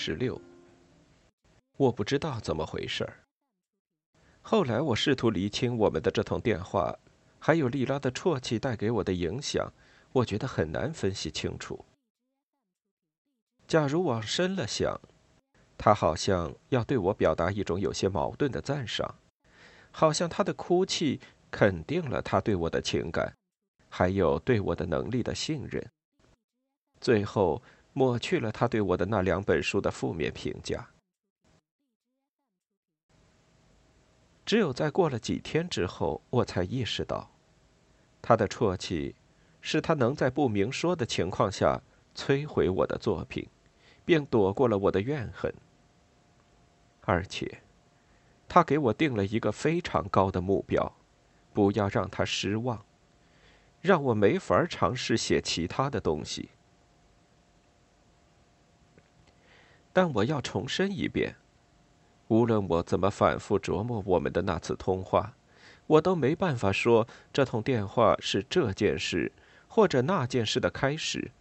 十六，我不知道怎么回事儿。后来我试图厘清我们的这通电话，还有莉拉的啜泣带给我的影响，我觉得很难分析清楚。假如往深了想，他好像要对我表达一种有些矛盾的赞赏，好像他的哭泣肯定了他对我的情感，还有对我的能力的信任。最后。抹去了他对我的那两本书的负面评价。只有在过了几天之后，我才意识到，他的啜泣，是他能在不明说的情况下摧毁我的作品，并躲过了我的怨恨。而且，他给我定了一个非常高的目标，不要让他失望，让我没法尝试写其他的东西。但我要重申一遍，无论我怎么反复琢磨我们的那次通话，我都没办法说这通电话是这件事或者那件事的开始，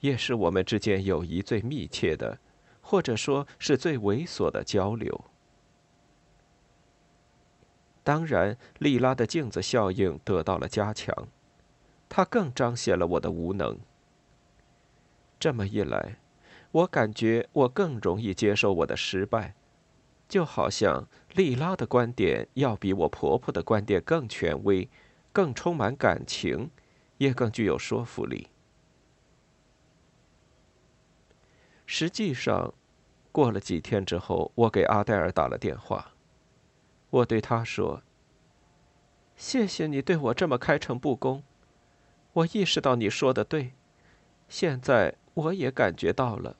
也是我们之间友谊最密切的，或者说是最猥琐的交流。当然，莉拉的镜子效应得到了加强，它更彰显了我的无能。这么一来。我感觉我更容易接受我的失败，就好像莉拉的观点要比我婆婆的观点更权威、更充满感情，也更具有说服力。实际上，过了几天之后，我给阿黛尔打了电话，我对她说：“谢谢你对我这么开诚布公，我意识到你说的对，现在我也感觉到了。”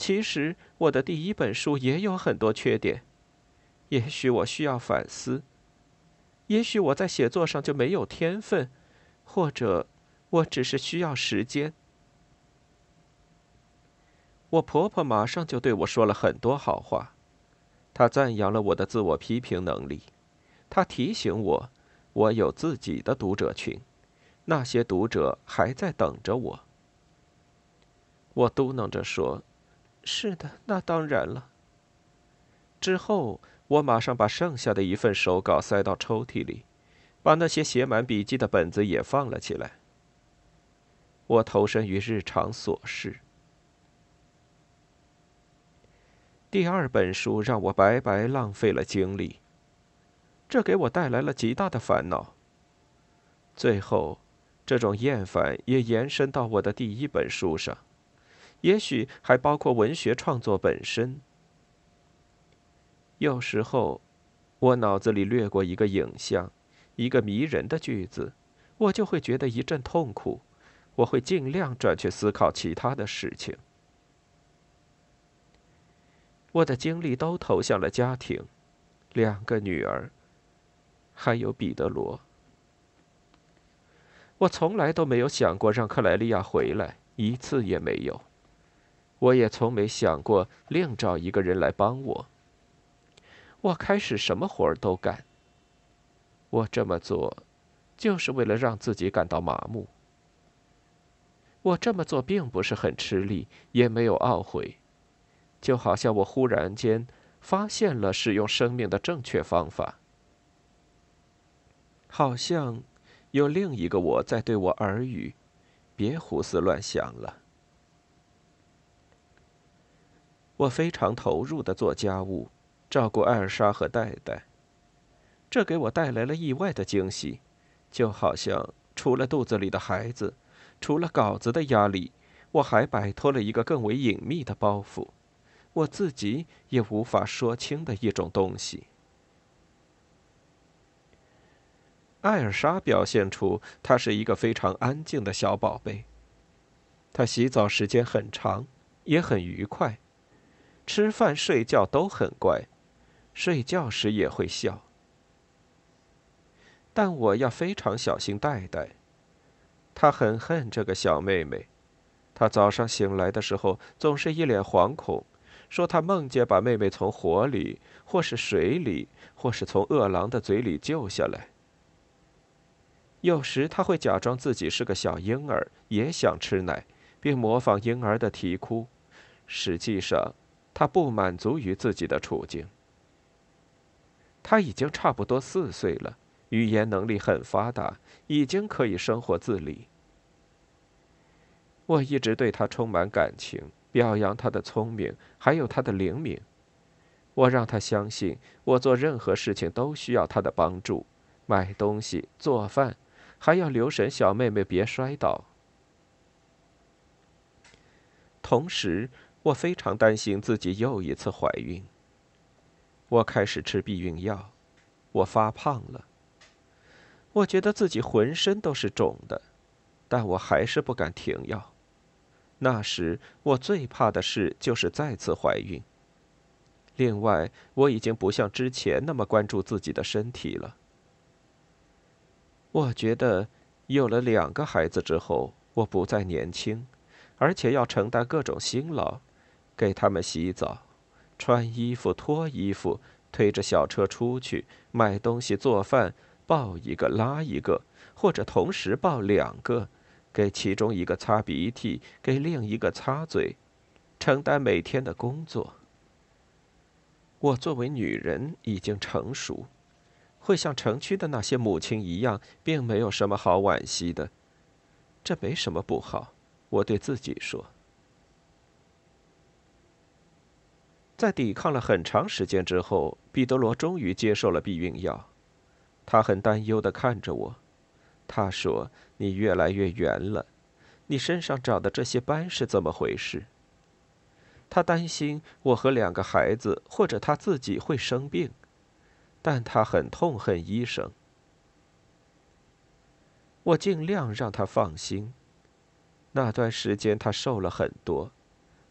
其实我的第一本书也有很多缺点，也许我需要反思。也许我在写作上就没有天分，或者我只是需要时间。我婆婆马上就对我说了很多好话，她赞扬了我的自我批评能力，她提醒我，我有自己的读者群，那些读者还在等着我。我嘟囔着说。是的，那当然了。之后，我马上把剩下的一份手稿塞到抽屉里，把那些写满笔记的本子也放了起来。我投身于日常琐事。第二本书让我白白浪费了精力，这给我带来了极大的烦恼。最后，这种厌烦也延伸到我的第一本书上。也许还包括文学创作本身。有时候，我脑子里掠过一个影像，一个迷人的句子，我就会觉得一阵痛苦。我会尽量转去思考其他的事情。我的精力都投向了家庭，两个女儿，还有彼得罗。我从来都没有想过让克莱利亚回来，一次也没有。我也从没想过另找一个人来帮我。我开始什么活儿都干。我这么做，就是为了让自己感到麻木。我这么做并不是很吃力，也没有懊悔，就好像我忽然间发现了使用生命的正确方法。好像有另一个我在对我耳语：“别胡思乱想了。”我非常投入的做家务，照顾艾尔莎和戴戴。这给我带来了意外的惊喜，就好像除了肚子里的孩子，除了稿子的压力，我还摆脱了一个更为隐秘的包袱，我自己也无法说清的一种东西。艾尔莎表现出她是一个非常安静的小宝贝。她洗澡时间很长，也很愉快，吃饭、睡觉都很乖，睡觉时也会笑。但我要非常小心戴戴。她很恨这个小妹妹。她早上醒来的时候总是一脸惶恐，说她梦见把妹妹从火里，或是水里，或是从饿狼的嘴里救下来。有时他会假装自己是个小婴儿，也想吃奶，并模仿婴儿的啼哭。实际上，他不满足于自己的处境。他已经差不多四岁了，语言能力很发达，已经可以生活自理。我一直对他充满感情，表扬他的聪明，还有他的灵敏。我让他相信，我做任何事情都需要他的帮助，买东西、做饭。还要留神小妹妹别摔倒。同时，我非常担心自己又一次怀孕。我开始吃避孕药，我发胖了。我觉得自己浑身都是肿的，但我还是不敢停药。那时我最怕的事就是再次怀孕。另外，我已经不像之前那么关注自己的身体了。我觉得，有了两个孩子之后，我不再年轻，而且要承担各种辛劳，给他们洗澡、穿衣服、脱衣服，推着小车出去买东西、做饭，抱一个拉一个，或者同时抱两个，给其中一个擦鼻涕，给另一个擦嘴，承担每天的工作。我作为女人已经成熟。会像城区的那些母亲一样，并没有什么好惋惜的，这没什么不好。我对自己说。在抵抗了很长时间之后，彼得罗终于接受了避孕药。他很担忧的看着我，他说：“你越来越圆了，你身上长的这些斑是怎么回事？”他担心我和两个孩子或者他自己会生病。但他很痛恨医生。我尽量让他放心。那段时间他瘦了很多，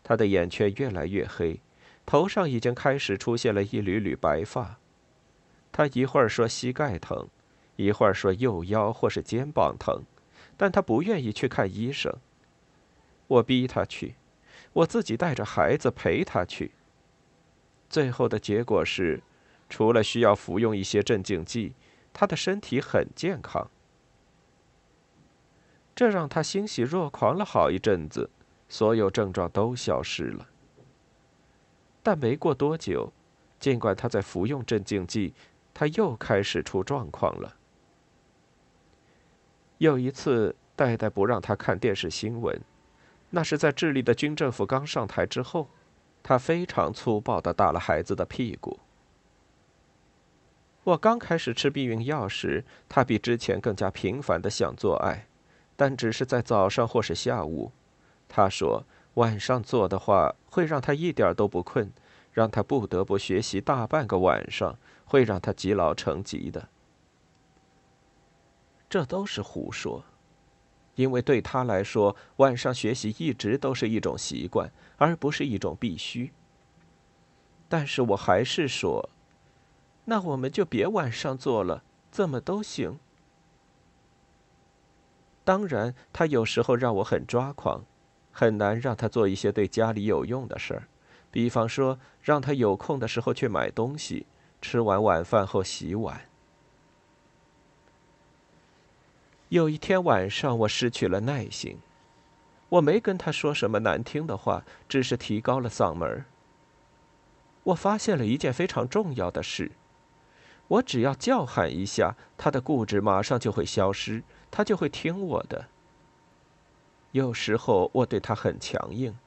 他的眼圈越来越黑，头上已经开始出现了一缕缕白发。他一会儿说膝盖疼，一会儿说右腰或是肩膀疼，但他不愿意去看医生。我逼他去，我自己带着孩子陪他去。最后的结果是。除了需要服用一些镇静剂，他的身体很健康。这让他欣喜若狂了好一阵子，所有症状都消失了。但没过多久，尽管他在服用镇静剂，他又开始出状况了。有一次，戴戴不让他看电视新闻，那是在智利的军政府刚上台之后，他非常粗暴的打了孩子的屁股。我刚开始吃避孕药时，他比之前更加频繁的想做爱，但只是在早上或是下午。他说晚上做的话会让他一点都不困，让他不得不学习大半个晚上，会让他积劳成疾的。这都是胡说，因为对他来说，晚上学习一直都是一种习惯，而不是一种必须。但是我还是说。那我们就别晚上做了，怎么都行。当然，他有时候让我很抓狂，很难让他做一些对家里有用的事儿，比方说让他有空的时候去买东西，吃完晚饭后洗碗。有一天晚上，我失去了耐心，我没跟他说什么难听的话，只是提高了嗓门我发现了一件非常重要的事。我只要叫喊一下，他的固执马上就会消失，他就会听我的。有时候我对他很强硬，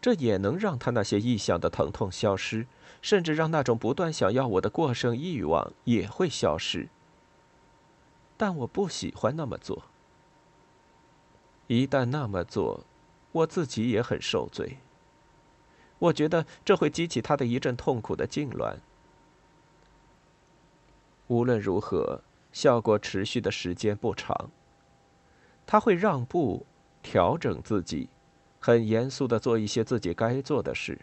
这也能让他那些异想的疼痛消失，甚至让那种不断想要我的过剩欲望也会消失。但我不喜欢那么做。一旦那么做，我自己也很受罪。我觉得这会激起他的一阵痛苦的痉挛。无论如何，效果持续的时间不长。他会让步，调整自己，很严肃的做一些自己该做的事。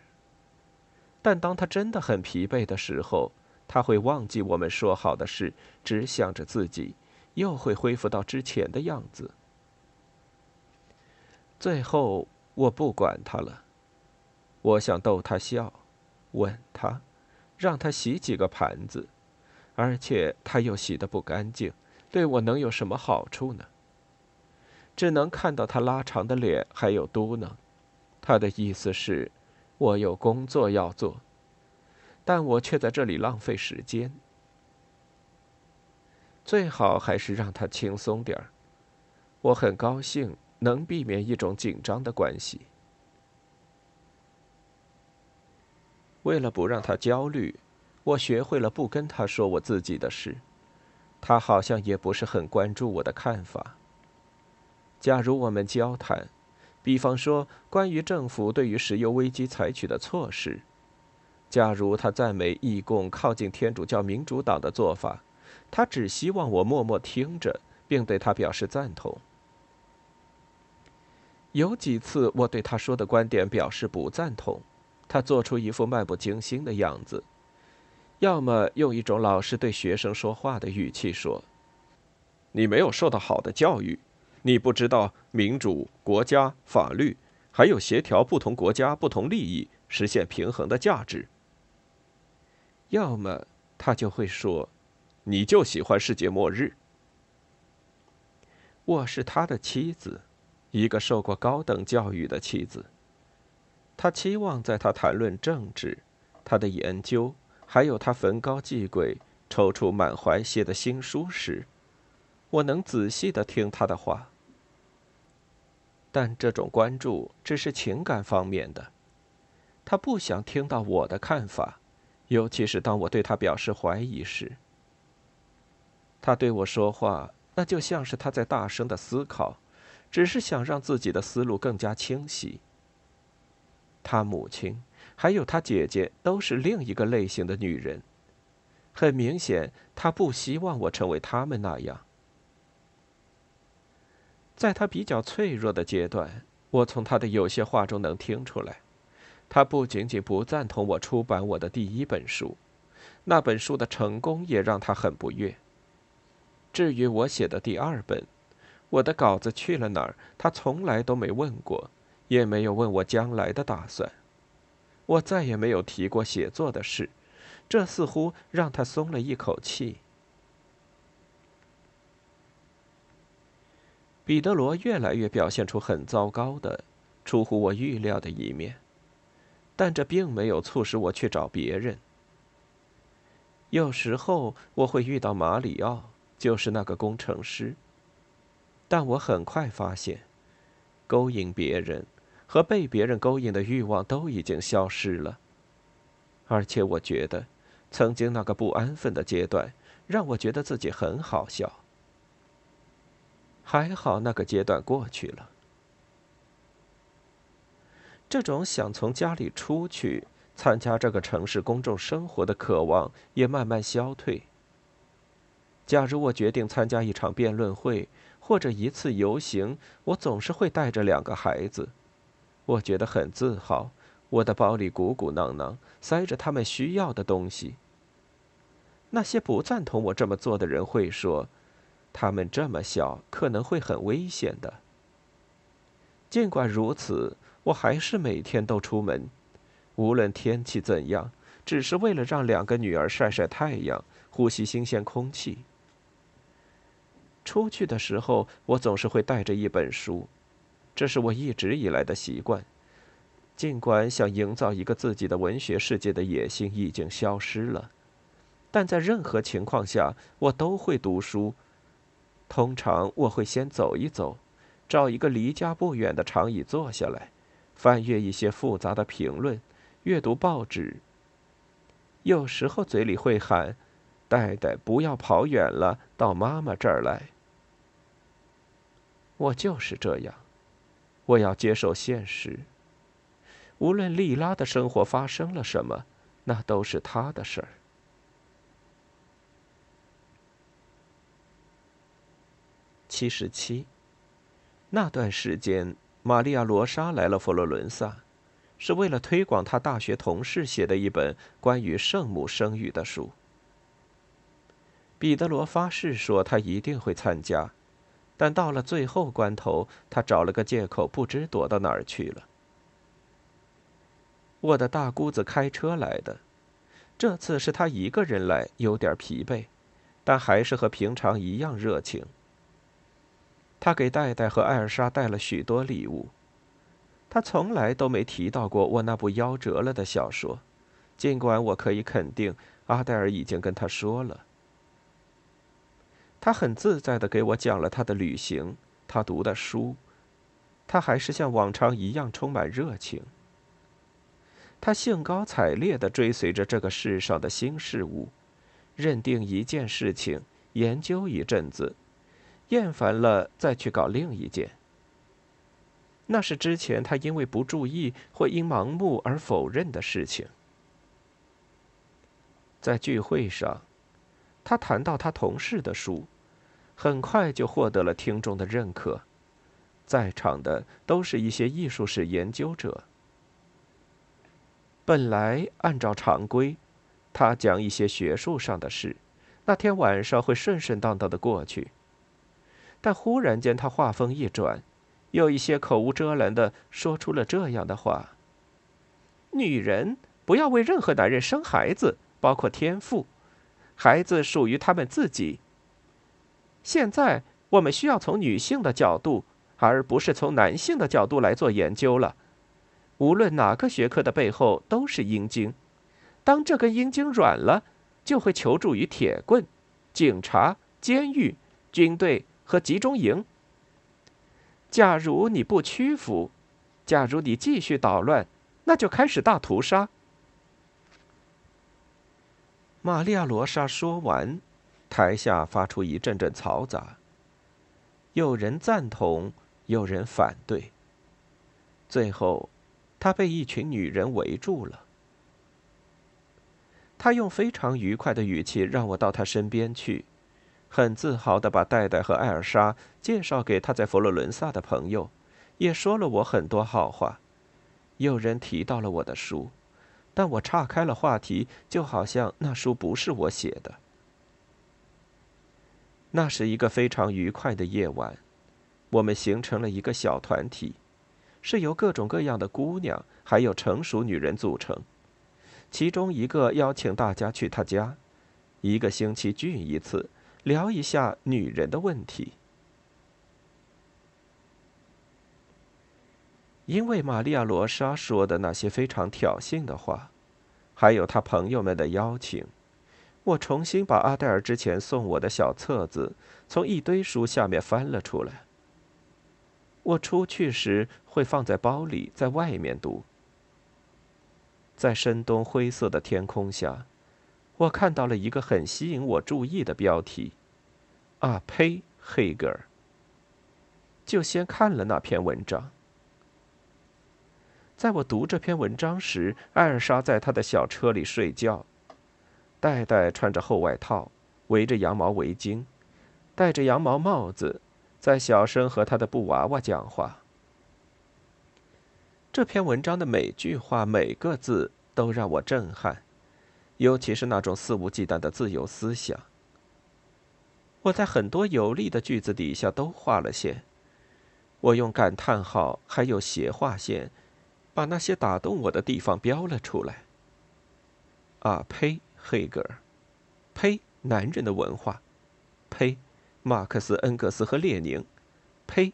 但当他真的很疲惫的时候，他会忘记我们说好的事，只想着自己，又会恢复到之前的样子。最后，我不管他了。我想逗他笑，吻他，让他洗几个盘子，而且他又洗得不干净，对我能有什么好处呢？只能看到他拉长的脸，还有嘟囔。他的意思是，我有工作要做。但我却在这里浪费时间。最好还是让他轻松点儿。我很高兴能避免一种紧张的关系。为了不让他焦虑，我学会了不跟他说我自己的事。他好像也不是很关注我的看法。假如我们交谈，比方说关于政府对于石油危机采取的措施。假如他赞美义共靠近天主教民主党的做法，他只希望我默默听着，并对他表示赞同。有几次我对他说的观点表示不赞同，他做出一副漫不经心的样子，要么用一种老师对学生说话的语气说：“你没有受到好的教育，你不知道民主、国家、法律，还有协调不同国家不同利益、实现平衡的价值。”要么他就会说：“你就喜欢世界末日。”我是他的妻子，一个受过高等教育的妻子。他期望在他谈论政治、他的研究，还有他焚高祭鬼、抽出满怀写的新书时，我能仔细的听他的话。但这种关注只是情感方面的，他不想听到我的看法。尤其是当我对他表示怀疑时，他对我说话，那就像是他在大声的思考，只是想让自己的思路更加清晰。他母亲还有他姐姐都是另一个类型的女人，很明显，他不希望我成为他们那样。在他比较脆弱的阶段，我从他的有些话中能听出来。他不仅仅不赞同我出版我的第一本书，那本书的成功也让他很不悦。至于我写的第二本，我的稿子去了哪儿，他从来都没问过，也没有问我将来的打算。我再也没有提过写作的事，这似乎让他松了一口气。彼得罗越来越表现出很糟糕的、出乎我预料的一面。但这并没有促使我去找别人。有时候我会遇到马里奥，就是那个工程师。但我很快发现，勾引别人和被别人勾引的欲望都已经消失了。而且我觉得，曾经那个不安分的阶段，让我觉得自己很好笑。还好那个阶段过去了。这种想从家里出去、参加这个城市公众生活的渴望也慢慢消退。假如我决定参加一场辩论会或者一次游行，我总是会带着两个孩子，我觉得很自豪。我的包里鼓鼓囊囊，塞着他们需要的东西。那些不赞同我这么做的人会说，他们这么小，可能会很危险的。尽管如此。我还是每天都出门，无论天气怎样，只是为了让两个女儿晒晒太阳，呼吸新鲜空气。出去的时候，我总是会带着一本书，这是我一直以来的习惯。尽管想营造一个自己的文学世界的野心已经消失了，但在任何情况下，我都会读书。通常我会先走一走，找一个离家不远的长椅坐下来。翻阅一些复杂的评论，阅读报纸。有时候嘴里会喊：“戴戴，不要跑远了，到妈妈这儿来。”我就是这样，我要接受现实。无论莉拉的生活发生了什么，那都是她的事儿。七十七。那段时间，玛利亚·罗莎来了佛罗伦萨，是为了推广她大学同事写的一本关于圣母生育的书。彼得罗发誓说他一定会参加，但到了最后关头，他找了个借口，不知躲到哪儿去了。我的大姑子开车来的，这次是他一个人来，有点疲惫，但还是和平常一样热情。他给戴戴和艾尔莎带了许多礼物。他从来都没提到过我那部夭折了的小说，尽管我可以肯定阿黛尔已经跟他说了。他很自在的给我讲了他的旅行，他读的书，他还是像往常一样充满热情。他兴高采烈的追随着这个世上的新事物，认定一件事情，研究一阵子。厌烦了，再去搞另一件。那是之前他因为不注意或因盲目而否认的事情。在聚会上，他谈到他同事的书，很快就获得了听众的认可。在场的都是一些艺术史研究者。本来按照常规，他讲一些学术上的事，那天晚上会顺顺当当的过去。但忽然间，他话锋一转，有一些口无遮拦的说出了这样的话：“女人不要为任何男人生孩子，包括天赋，孩子属于他们自己。现在我们需要从女性的角度，而不是从男性的角度来做研究了。无论哪个学科的背后都是阴茎，当这根阴茎软了，就会求助于铁棍、警察、监狱、军队。”和集中营。假如你不屈服，假如你继续捣乱，那就开始大屠杀。玛利亚·罗莎说完，台下发出一阵阵嘈杂。有人赞同，有人反对。最后，他被一群女人围住了。他用非常愉快的语气让我到他身边去。很自豪地把戴戴和艾尔莎介绍给他在佛罗伦萨的朋友，也说了我很多好话。有人提到了我的书，但我岔开了话题，就好像那书不是我写的。那是一个非常愉快的夜晚，我们形成了一个小团体，是由各种各样的姑娘还有成熟女人组成。其中一个邀请大家去他家，一个星期聚一次。聊一下女人的问题，因为玛利亚·罗莎说的那些非常挑衅的话，还有她朋友们的邀请，我重新把阿黛尔之前送我的小册子从一堆书下面翻了出来。我出去时会放在包里，在外面读。在深冬灰色的天空下。我看到了一个很吸引我注意的标题，“啊呸，黑格尔。”就先看了那篇文章。在我读这篇文章时，艾尔莎在她的小车里睡觉，戴戴穿着厚外套，围着羊毛围巾，戴着羊毛帽子，在小声和他的布娃娃讲话。这篇文章的每句话、每个字都让我震撼。尤其是那种肆无忌惮的自由思想。我在很多有力的句子底下都画了线，我用感叹号还有斜划线，把那些打动我的地方标了出来。啊呸，黑格尔！呸，男人的文化！呸，马克思、恩格斯和列宁！呸，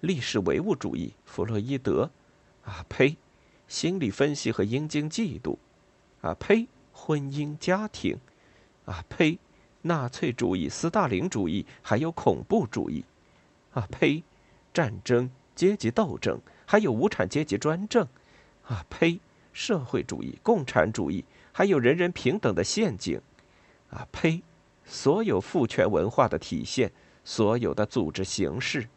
历史唯物主义！弗洛伊德！啊呸，心理分析和阴茎嫉妒！啊呸！婚姻家庭，啊呸！纳粹主义、斯大林主义，还有恐怖主义，啊呸！战争、阶级斗争，还有无产阶级专政，啊呸！社会主义、共产主义，还有人人平等的陷阱，啊呸！所有父权文化的体现，所有的组织形式。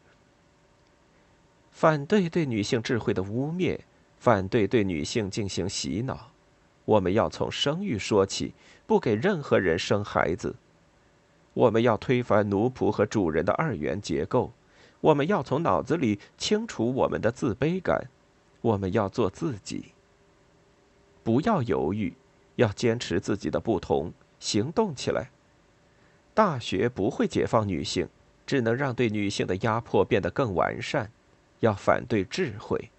反对对女性智慧的污蔑，反对对女性进行洗脑。我们要从生育说起，不给任何人生孩子。我们要推翻奴仆和主人的二元结构。我们要从脑子里清除我们的自卑感。我们要做自己。不要犹豫，要坚持自己的不同，行动起来。大学不会解放女性，只能让对女性的压迫变得更完善。要反对智慧。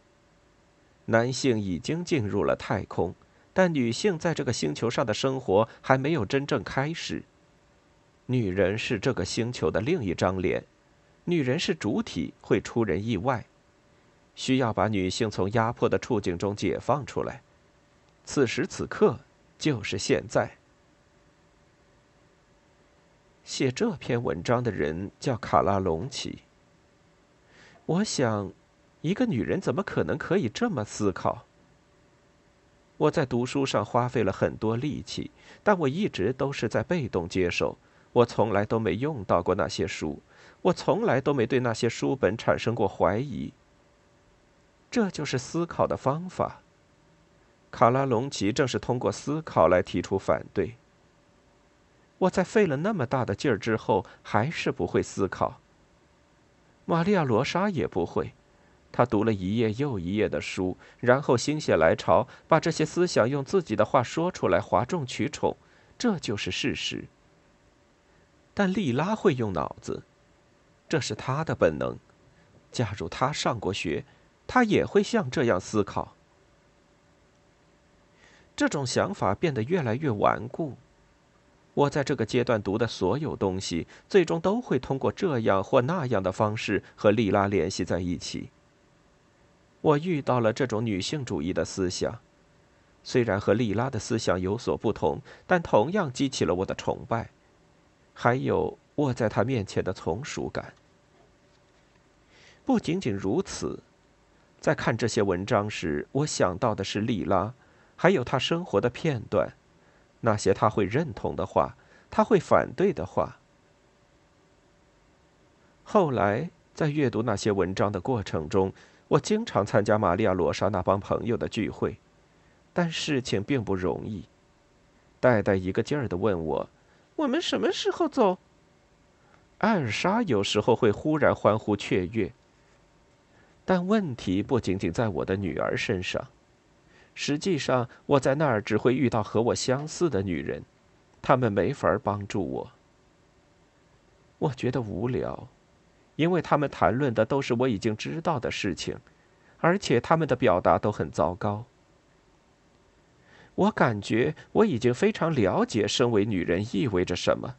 男性已经进入了太空。但女性在这个星球上的生活还没有真正开始。女人是这个星球的另一张脸，女人是主体，会出人意外。需要把女性从压迫的处境中解放出来。此时此刻，就是现在。写这篇文章的人叫卡拉隆奇。我想，一个女人怎么可能可以这么思考？我在读书上花费了很多力气，但我一直都是在被动接受。我从来都没用到过那些书，我从来都没对那些书本产生过怀疑。这就是思考的方法。卡拉隆奇正是通过思考来提出反对。我在费了那么大的劲儿之后，还是不会思考。玛利亚·罗莎也不会。他读了一页又一页的书，然后心血来潮，把这些思想用自己的话说出来，哗众取宠，这就是事实。但莉拉会用脑子，这是她的本能。假如她上过学，她也会像这样思考。这种想法变得越来越顽固。我在这个阶段读的所有东西，最终都会通过这样或那样的方式和莉拉联系在一起。我遇到了这种女性主义的思想，虽然和莉拉的思想有所不同，但同样激起了我的崇拜，还有我在她面前的从属感。不仅仅如此，在看这些文章时，我想到的是莉拉，还有她生活的片段，那些她会认同的话，她会反对的话。后来在阅读那些文章的过程中，我经常参加玛利亚·罗莎那帮朋友的聚会，但事情并不容易。戴戴一个劲儿的问我：“我们什么时候走？”艾尔莎有时候会忽然欢呼雀跃。但问题不仅仅在我的女儿身上。实际上，我在那儿只会遇到和我相似的女人，她们没法帮助我。我觉得无聊。因为他们谈论的都是我已经知道的事情，而且他们的表达都很糟糕。我感觉我已经非常了解身为女人意味着什么。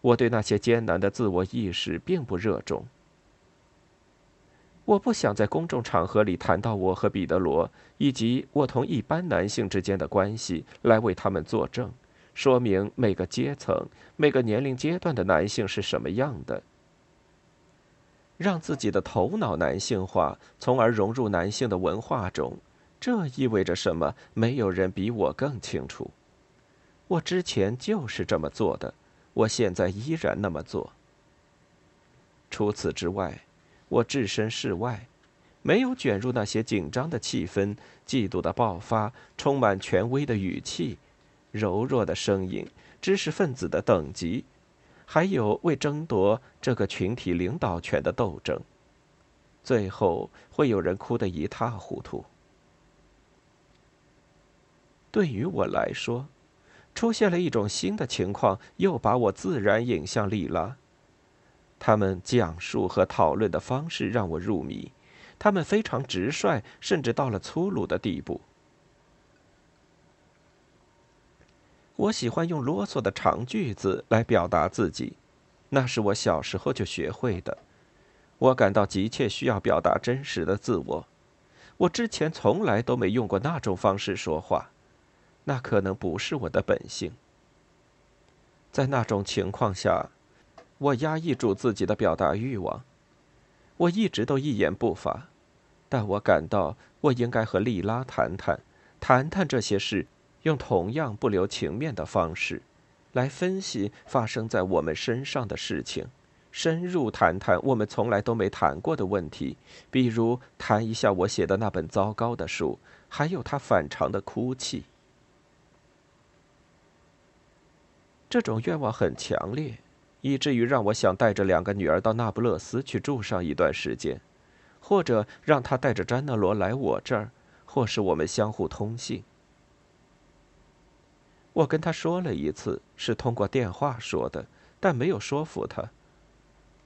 我对那些艰难的自我意识并不热衷。我不想在公众场合里谈到我和彼得罗以及我同一般男性之间的关系，来为他们作证，说明每个阶层、每个年龄阶段的男性是什么样的。让自己的头脑男性化，从而融入男性的文化中，这意味着什么？没有人比我更清楚。我之前就是这么做的，我现在依然那么做。除此之外，我置身事外，没有卷入那些紧张的气氛、嫉妒的爆发、充满权威的语气、柔弱的声音、知识分子的等级。还有为争夺这个群体领导权的斗争，最后会有人哭得一塌糊涂。对于我来说，出现了一种新的情况，又把我自然引向利拉。他们讲述和讨论的方式让我入迷，他们非常直率，甚至到了粗鲁的地步。我喜欢用啰嗦的长句子来表达自己，那是我小时候就学会的。我感到急切需要表达真实的自我。我之前从来都没用过那种方式说话，那可能不是我的本性。在那种情况下，我压抑住自己的表达欲望。我一直都一言不发，但我感到我应该和莉拉谈谈，谈谈这些事。用同样不留情面的方式，来分析发生在我们身上的事情，深入谈谈我们从来都没谈过的问题，比如谈一下我写的那本糟糕的书，还有他反常的哭泣。这种愿望很强烈，以至于让我想带着两个女儿到那不勒斯去住上一段时间，或者让他带着詹纳罗来我这儿，或是我们相互通信。我跟他说了一次，是通过电话说的，但没有说服他。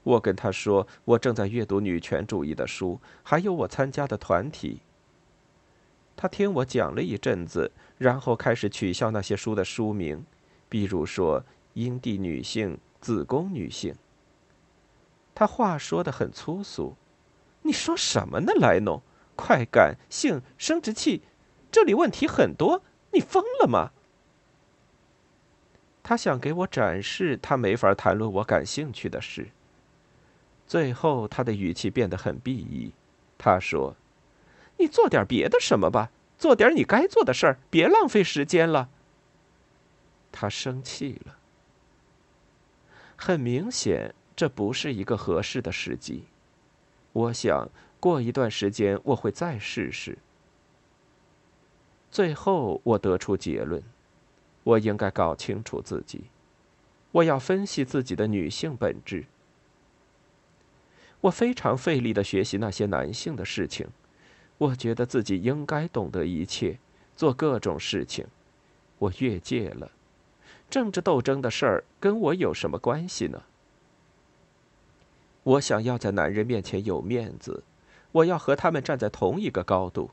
我跟他说，我正在阅读女权主义的书，还有我参加的团体。他听我讲了一阵子，然后开始取笑那些书的书名，比如说“阴蒂女性”“子宫女性”。他话说的很粗俗，“你说什么呢，莱农？快感、性、生殖器，这里问题很多，你疯了吗？”他想给我展示他没法谈论我感兴趣的事。最后，他的语气变得很鄙夷。他说：“你做点别的什么吧，做点你该做的事儿，别浪费时间了。”他生气了。很明显，这不是一个合适的时机。我想过一段时间我会再试试。最后，我得出结论：我应该搞清楚自己，我要分析自己的女性本质。我非常费力的学习那些男性的事情，我觉得自己应该懂得一切，做各种事情。我越界了，政治斗争的事儿跟我有什么关系呢？我想要在男人面前有面子，我要和他们站在同一个高度。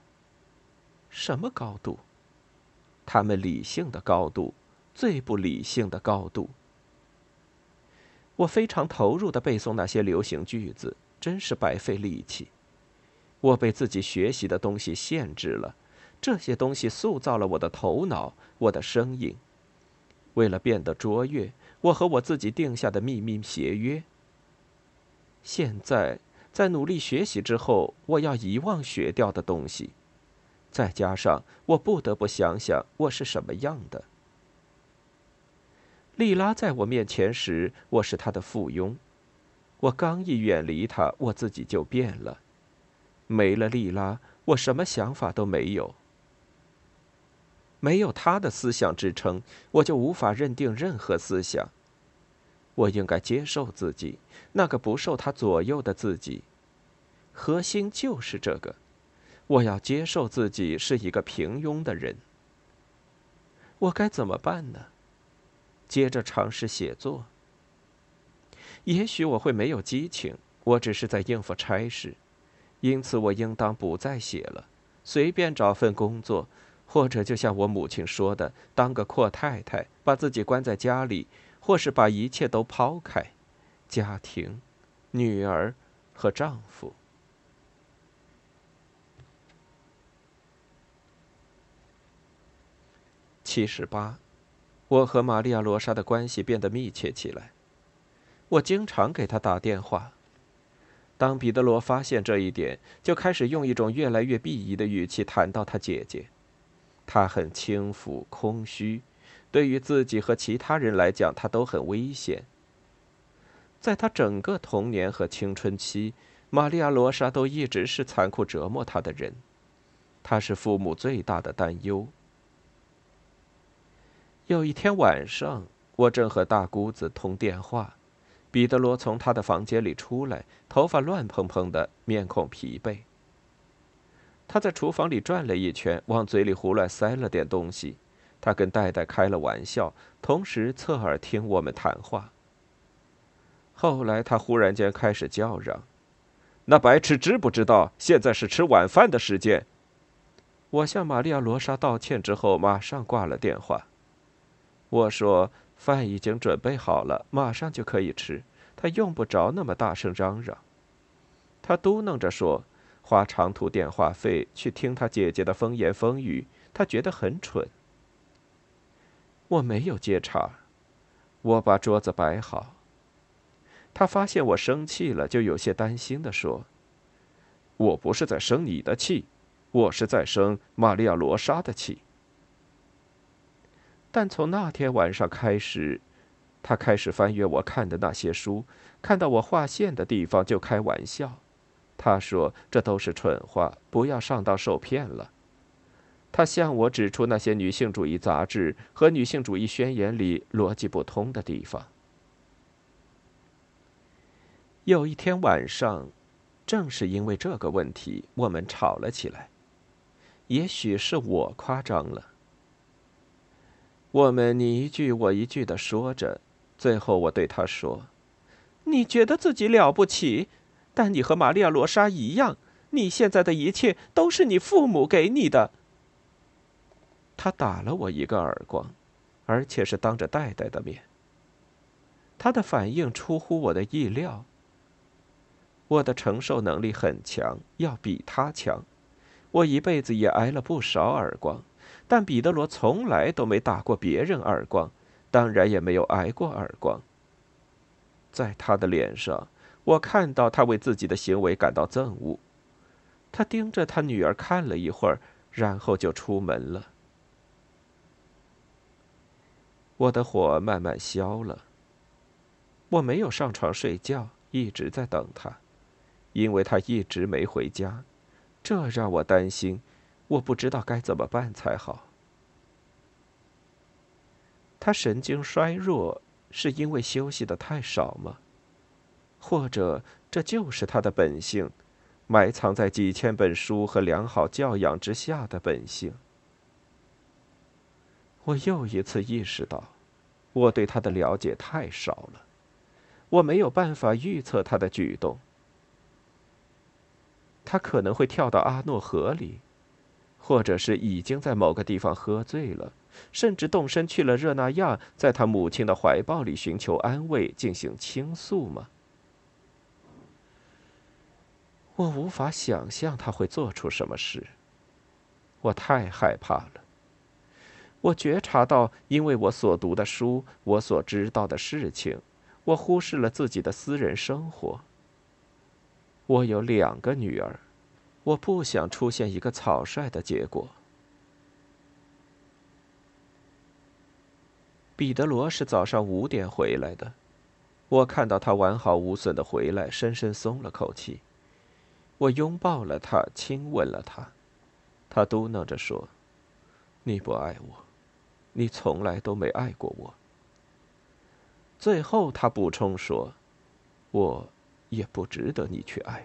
什么高度？他们理性的高度，最不理性的高度。我非常投入的背诵那些流行句子，真是白费力气。我被自己学习的东西限制了，这些东西塑造了我的头脑，我的声音。为了变得卓越，我和我自己定下的秘密协约。现在，在努力学习之后，我要遗忘学掉的东西，再加上我不得不想想我是什么样的。莉拉在我面前时，我是她的附庸。我刚一远离她，我自己就变了。没了莉拉，我什么想法都没有。没有她的思想支撑，我就无法认定任何思想。我应该接受自己，那个不受她左右的自己。核心就是这个。我要接受自己是一个平庸的人。我该怎么办呢？接着尝试写作。也许我会没有激情，我只是在应付差事，因此我应当不再写了，随便找份工作，或者就像我母亲说的，当个阔太太，把自己关在家里，或是把一切都抛开，家庭、女儿和丈夫。七十八。我和玛利亚·罗莎的关系变得密切起来。我经常给她打电话。当彼得罗发现这一点，就开始用一种越来越鄙夷的语气谈到他姐姐。他很轻浮、空虚，对于自己和其他人来讲，他都很危险。在他整个童年和青春期，玛利亚·罗莎都一直是残酷折磨他的人。他是父母最大的担忧。有一天晚上，我正和大姑子通电话，彼得罗从他的房间里出来，头发乱蓬蓬的，面孔疲惫。他在厨房里转了一圈，往嘴里胡乱塞了点东西。他跟戴戴开了玩笑，同时侧耳听我们谈话。后来他忽然间开始叫嚷：“那白痴知不知道现在是吃晚饭的时间？”我向玛利亚·罗莎道歉之后，马上挂了电话。我说：“饭已经准备好了，马上就可以吃。他用不着那么大声嚷嚷。”他嘟囔着说：“花长途电话费去听他姐姐的风言风语，他觉得很蠢。”我没有接茬，我把桌子摆好。他发现我生气了，就有些担心的说：“我不是在生你的气，我是在生玛利亚·罗莎的气。”但从那天晚上开始，他开始翻阅我看的那些书，看到我划线的地方就开玩笑。他说：“这都是蠢话，不要上当受骗了。”他向我指出那些女性主义杂志和女性主义宣言里逻辑不通的地方。有一天晚上，正是因为这个问题，我们吵了起来。也许是我夸张了。我们你一句我一句的说着，最后我对他说：“你觉得自己了不起，但你和玛利亚·罗莎一样，你现在的一切都是你父母给你的。”他打了我一个耳光，而且是当着戴戴的面。他的反应出乎我的意料。我的承受能力很强，要比他强。我一辈子也挨了不少耳光，但彼得罗从来都没打过别人耳光，当然也没有挨过耳光。在他的脸上，我看到他为自己的行为感到憎恶。他盯着他女儿看了一会儿，然后就出门了。我的火慢慢消了。我没有上床睡觉，一直在等他，因为他一直没回家。这让我担心，我不知道该怎么办才好。他神经衰弱，是因为休息的太少吗？或者这就是他的本性，埋藏在几千本书和良好教养之下的本性？我又一次意识到，我对他的了解太少了，我没有办法预测他的举动。他可能会跳到阿诺河里，或者是已经在某个地方喝醉了，甚至动身去了热那亚，在他母亲的怀抱里寻求安慰，进行倾诉吗？我无法想象他会做出什么事。我太害怕了。我觉察到，因为我所读的书，我所知道的事情，我忽视了自己的私人生活。我有两个女儿，我不想出现一个草率的结果。彼得罗是早上五点回来的，我看到他完好无损的回来，深深松了口气。我拥抱了他，亲吻了他，他嘟囔着说：“你不爱我，你从来都没爱过我。”最后他补充说：“我。”也不值得你去爱。